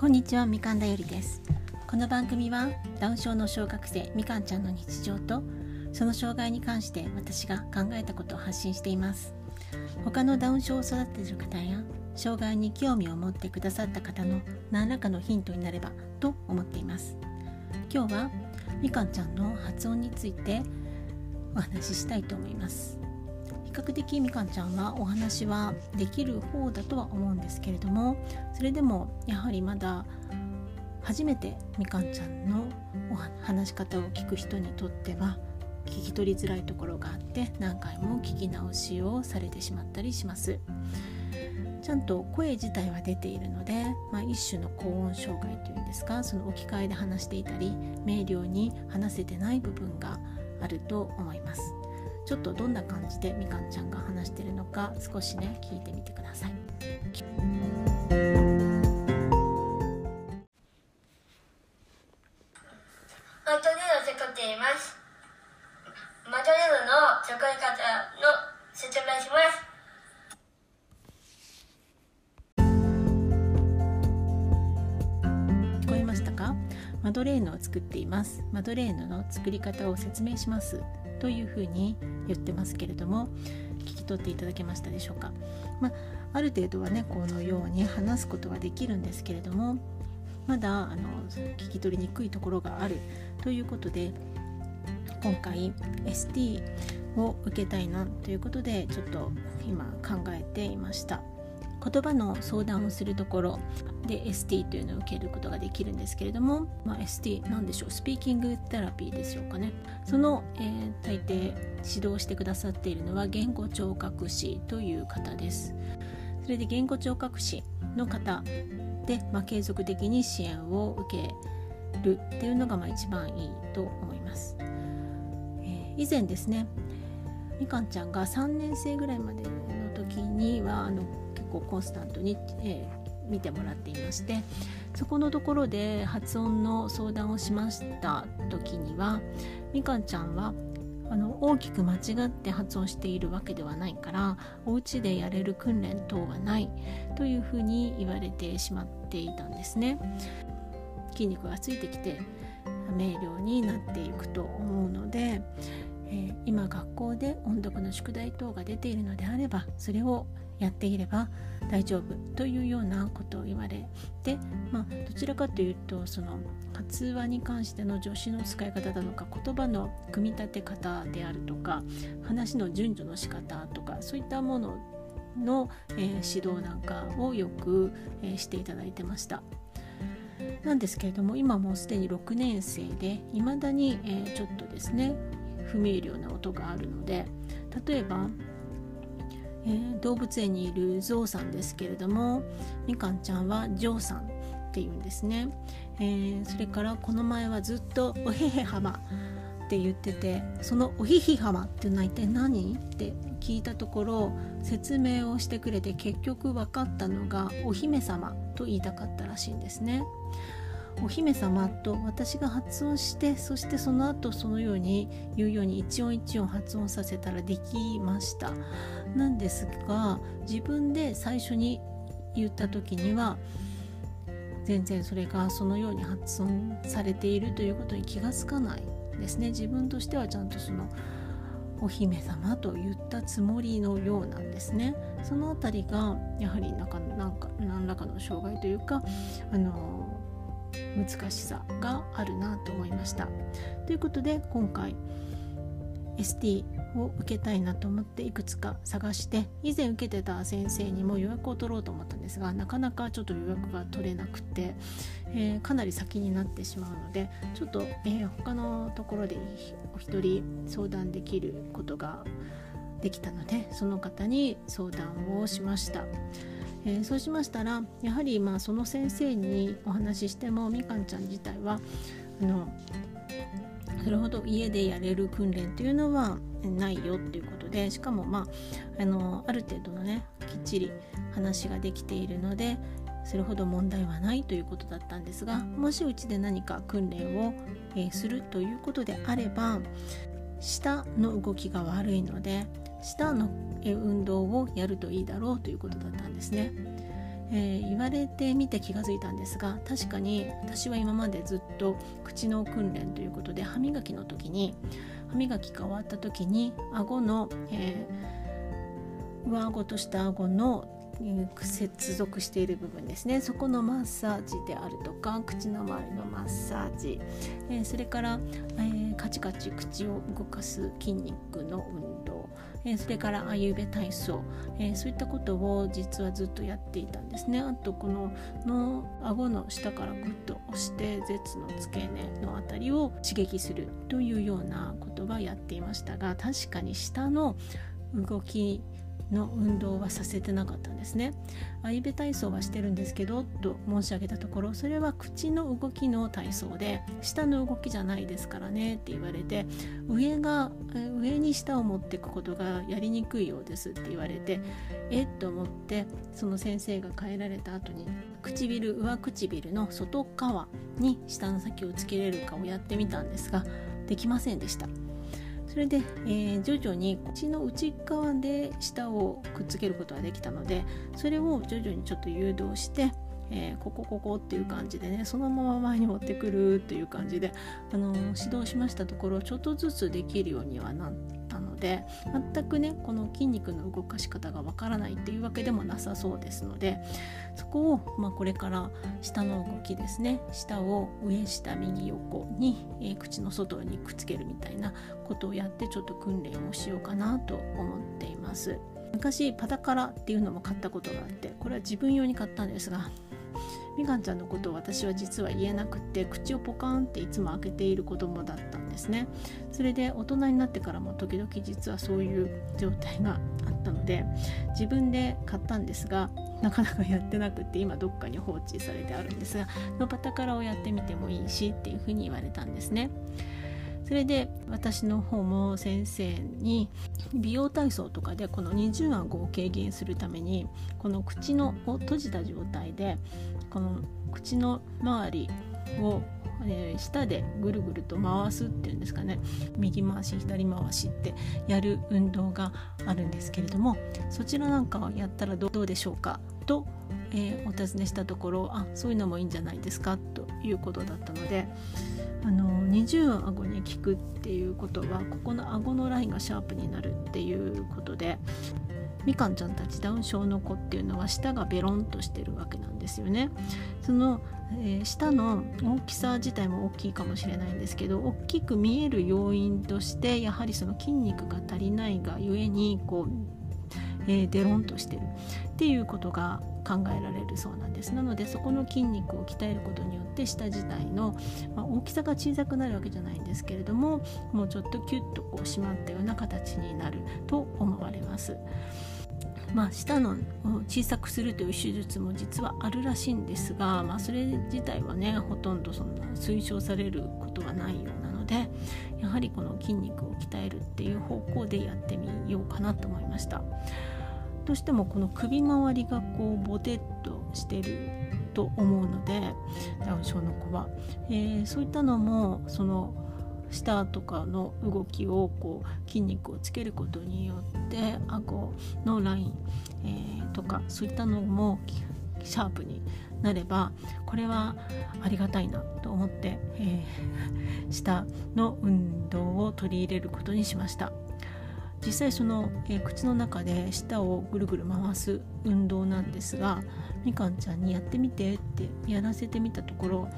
こんにちはみかんだよりです。この番組はダウン症の小学生みかんちゃんの日常とその障害に関して私が考えたことを発信しています。他のダウン症を育てている方や障害に興味を持ってくださった方の何らかのヒントになればと思っています。今日はみかんちゃんの発音についてお話ししたいと思います。比較的みかんちゃんはお話はできる方だとは思うんですけれどもそれでもやはりまだ初めてみかんちゃんの話し方を聞く人にとっては聞き取りづらいところがあって何回も聞き直しをされてしまったりします。ちゃんと声自体は出ているので、まあ、一種の高音障害というんですかその置き換えで話していたり明瞭に話せてない部分があると思います。ちょっとどんな感じでみかんちゃんが話してるのか少しね聞いてみてください。マトリールを作っています。マトリールの作り方の説明します。聞こえましたか？マドレーヌを作っていますマドレーヌの作り方を説明しますというふうに言ってますけれども聞き取っていただけましたでしょうか、まあ、ある程度はねこのように話すことはできるんですけれどもまだあの聞き取りにくいところがある。ということで今回 ST を受けたいなということでちょっと今考えていました。言葉の相談をするところで ST というのを受けることができるんですけれども、まあ、ST なんでしょうスピーキングテラピーでしょうかね。その、えー、大抵指導してくださっているのは言語聴覚士という方です。それで言語聴覚士の方で、まあ、継続的に支援を受けるっていうのがまあ一番いいと思います、えー、以前ですねみかんちゃんが3年生ぐらいまでの時にはあの結構コンスタントに、えー、見てもらっていましてそこのところで発音の相談をしました時にはみかんちゃんはあの大きく間違って発音しているわけではないからお家でやれる訓練等はないというふうに言われてしまっていたんですね。筋肉がついてきて明瞭になっていくと思うので、えー、今学校で音読の宿題等が出ているのであればそれをやっていれば大丈夫というようなことを言われて、まあ、どちらかというとその発話に関しての助詞の使い方だとか言葉の組み立て方であるとか話の順序の仕方とかそういったものの、えー、指導なんかをよく、えー、していただいてました。なんですけれども今もうすでに6年生でいまだに、えー、ちょっとですね不明瞭な音があるので例えばえー、動物園にいるゾウさんですけれどもみかんちゃんはジョーさんっていうんですね、えー、それからこの前はずっと「おへへはま」って言っててその「おひひはま」っていうのは一体何？って聞いたところ説明をしてくれて結局分かったのが「お姫様」と言いたかったらしいんですね。お姫様と私が発音してそしてその後そのように言うように一音一音発音させたらできました。なんですが自分で最初に言った時には全然それがそのように発音されているということに気がつかないですね。自分としてはちゃんとそのお姫様と言ったつもりのようなんですね。そのあたりがやはりなんかなんか何らかの障害というかあの難しさがあるなと思いました。ということで今回 ST を受けたいなと思っていくつか探して以前受けてた先生にも予約を取ろうと思ったんですがなかなかちょっと予約が取れなくて、えー、かなり先になってしまうのでちょっと、えー、他のところでお一人相談できることができたのでその方に相談をしました。えー、そうしましたらやはりまあその先生にお話ししてもみかんちゃん自体はあのそれほど家でやれる訓練というのはないよっていうことでしかもまああのある程度のねきっちり話ができているのでそれほど問題はないということだったんですがもしうちで何か訓練を、えー、するということであれば舌の動きが悪いので舌の運動をやるといいだろうということだったんですね。えー、言われてみて気が付いたんですが確かに私は今までずっと口の訓練ということで歯磨きの時に歯磨きが終わった時に顎の、えー、上顎と下顎の接続している部分ですね。そこのマッサージであるとか口の周りのマッサージ、え、それから、え、カチカチ口を動かす筋肉の運動、え、それからあゆべ体操、えそういったことを実はずっとやっていたんですね。あとこのの顎の下からグッと押して舌の付け根の辺りを刺激するというようなことはやっていましたが確かに下の動きの運動はさせてなかったんですね。相部体操はしてるんですけどと申し上げたところそれは口の動きの体操で下の動きじゃないですからねって言われて上が上に下を持っていくことがやりにくいようですって言われてえっと思ってその先生が変えられた後に唇上唇の外側に下の先をつけれるかをやってみたんですができませんでした。それで、えー、徐々に口の内側で下をくっつけることができたのでそれを徐々にちょっと誘導してえー、ここここっていう感じでねそのまま前に持ってくるっていう感じで、あのー、指導しましたところちょっとずつできるようにはなったので全くねこの筋肉の動かし方がわからないっていうわけでもなさそうですのでそこを、まあ、これから下の動きですね下を上下右横に、えー、口の外にくっつけるみたいなことをやってちょっと訓練をしようかなと思っています。昔パタカラっていうのも買ったことがあってこれは自分用に買ったんですがみかんちゃんのことを私は実は言えなくて口をポカンっていつも開けている子供だったんですね。それで大人になってからも時々実はそういう状態があったので自分で買ったんですがなかなかやってなくって今どっかに放置されてあるんですがのパタカラをやってみてもいいしっていうふうに言われたんですね。それで私の方も先生に美容体操とかでこの二重顎を軽減するためにこの口のを閉じた状態でこの口の周りをえー、舌でぐるぐると回すっていうんですかね右回し左回しってやる運動があるんですけれどもそちらなんかをやったらどうでしょうかと、えー、お尋ねしたところあそういうのもいいんじゃないですかということだったのであの二重顎に効くっていうことはここの顎のラインがシャープになるっていうことでみかんちゃんたちダウン症の子っていうのは舌がベロンとしてるわけなんですよね。その、えー、舌の大きさ自体も大きいかもしれないんですけど大きく見える要因としてやはりその筋肉が足りないがゆえにこう、えー、デロンとしてるっていうことが考えられるそうなんですなのでそこの筋肉を鍛えることによって舌自体の、まあ、大きさが小さくなるわけじゃないんですけれどももうちょっとキュッとこう締まったような形になると思われます。まあ、舌の小さくするという手術も実はあるらしいんですが、まあ、それ自体はねほとんどそんな推奨されることはないようなのでやはりこの筋肉を鍛えるっていう方向でやってみようかなと思いました。どうしてもこの首周りがこうボテッとしてると思うのでダウン症の子は、えー、そういったのもその舌とかの動きをこう筋肉をつけることによって顎のライン、えー、とかそういったのもシャープになればこれはありがたいなと思って、えー、舌の運動を取り入れることにしました。実際その、えー、口の中で舌をぐるぐる回す運動なんですがみかんちゃんにやってみてってやらせてみたところ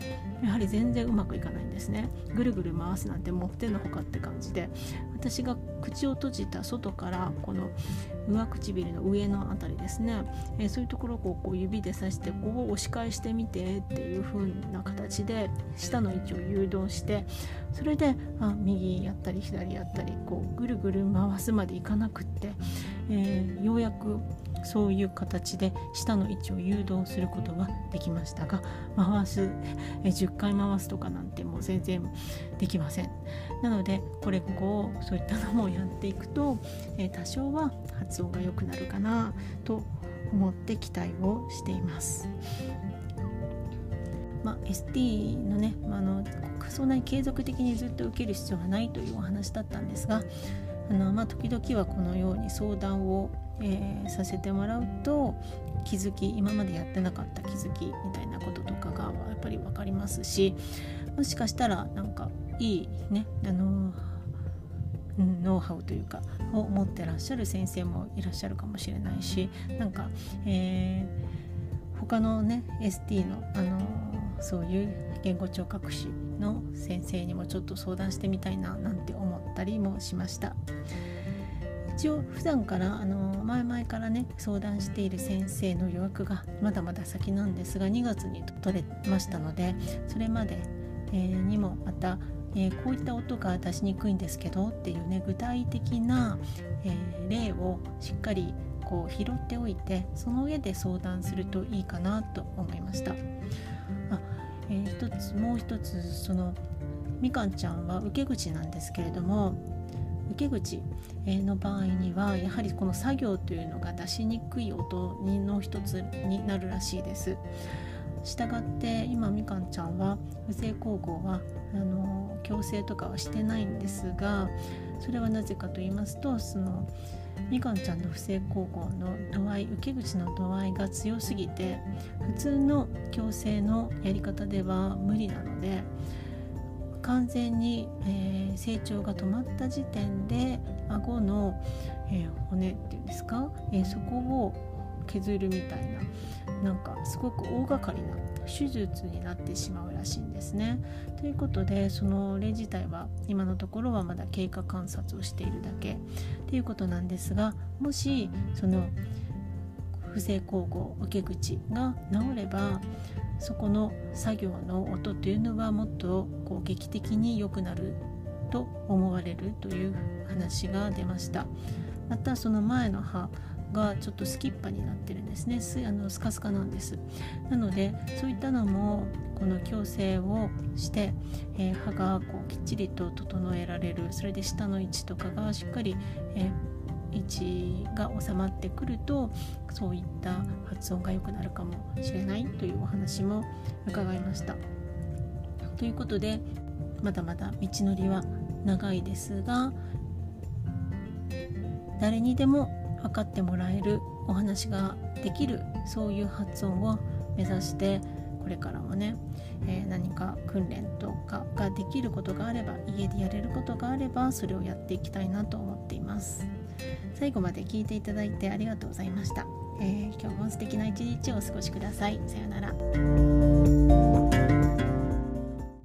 やはり全然うまくいかないんですね。ぐるぐる回すなんてもってのほかって感じで。私が口を閉じた外からこの上唇の上の辺りですね、えー、そういうところをこう指で刺してここを押し返してみてっていう風な形で舌の位置を誘導してそれであ右やったり左やったりこうぐるぐる回すまでいかなくって、えー、ようやくそういう形で下の位置を誘導することはできましたが回すえ10回回すとかなんてもう全然できません。なのでこれこうそういったのもやっていくと、え多少は発音が良くなるかなと思って期待をしています。まあ、ST のね、まあ、あのそんなに継続的にずっと受ける必要はないというお話だったんですがあの、まあ、時々はこのように相談をえー、させてもらうと気づき今までやってなかった気づきみたいなこととかがやっぱり分かりますしもしかしたらなんかいいねあのノウハウというかを持ってらっしゃる先生もいらっしゃるかもしれないしなんか、えー、他のね ST の、あのそういう言語聴覚士の先生にもちょっと相談してみたいななんて思ったりもしました。一応普段からあの前々からね相談している先生の予約がまだまだ先なんですが2月に取れましたのでそれまで、え、にもまたえ、こういった音が出しにくいんですけどっていうね具体的な、え、例をしっかりこう拾っておいてその上で相談するといいかなと思いました。あえー、一つもう一つそのみかんちゃんは受け口なんですけれども受け口の場合にはやはりこの作業というのが出しにくい音の一つになるらしいです。したがって今みかんちゃんは不正交互はあの強制とかはしてないんですがそれはなぜかと言いますとそのみかんちゃんの不正交互の度合い受け口の度合いが強すぎて普通の矯正のやり方では無理なので完全に、えー、成長が止まった時点で顎の、えー、骨っていうんですか、えー、そこを削るみたいななんかすごく大掛かりな手術になってしまうらしいんですね。ということでその例自体は今のところはまだ経過観察をしているだけっていうことなんですがもしその不正交互受け口が治ればそこの作業の音というのはもっとこう劇的に良くなると思われるという話が出ました。またその前の歯がちょっとスキッパになってるんですね。あのスカスカなんです。なのでそういったのもこの矯正をして、えー、歯がこうきっちりと整えられる。それで下の位置とかがしっかり、えー、位置が収まってくるとそういった発音が良くなるかもしれないというお話も伺いました。ということでまだまだ道のりは長いですが誰にでも分かってもらえるお話ができるそういう発音を目指してこれからもね、えー、何か訓練とかができることがあれば家でやれることがあればそれをやっていきたいなと思っています。最後まで聞いていただいてありがとうございました、えー、今日も素敵な一日をお過ごしください。さようなら。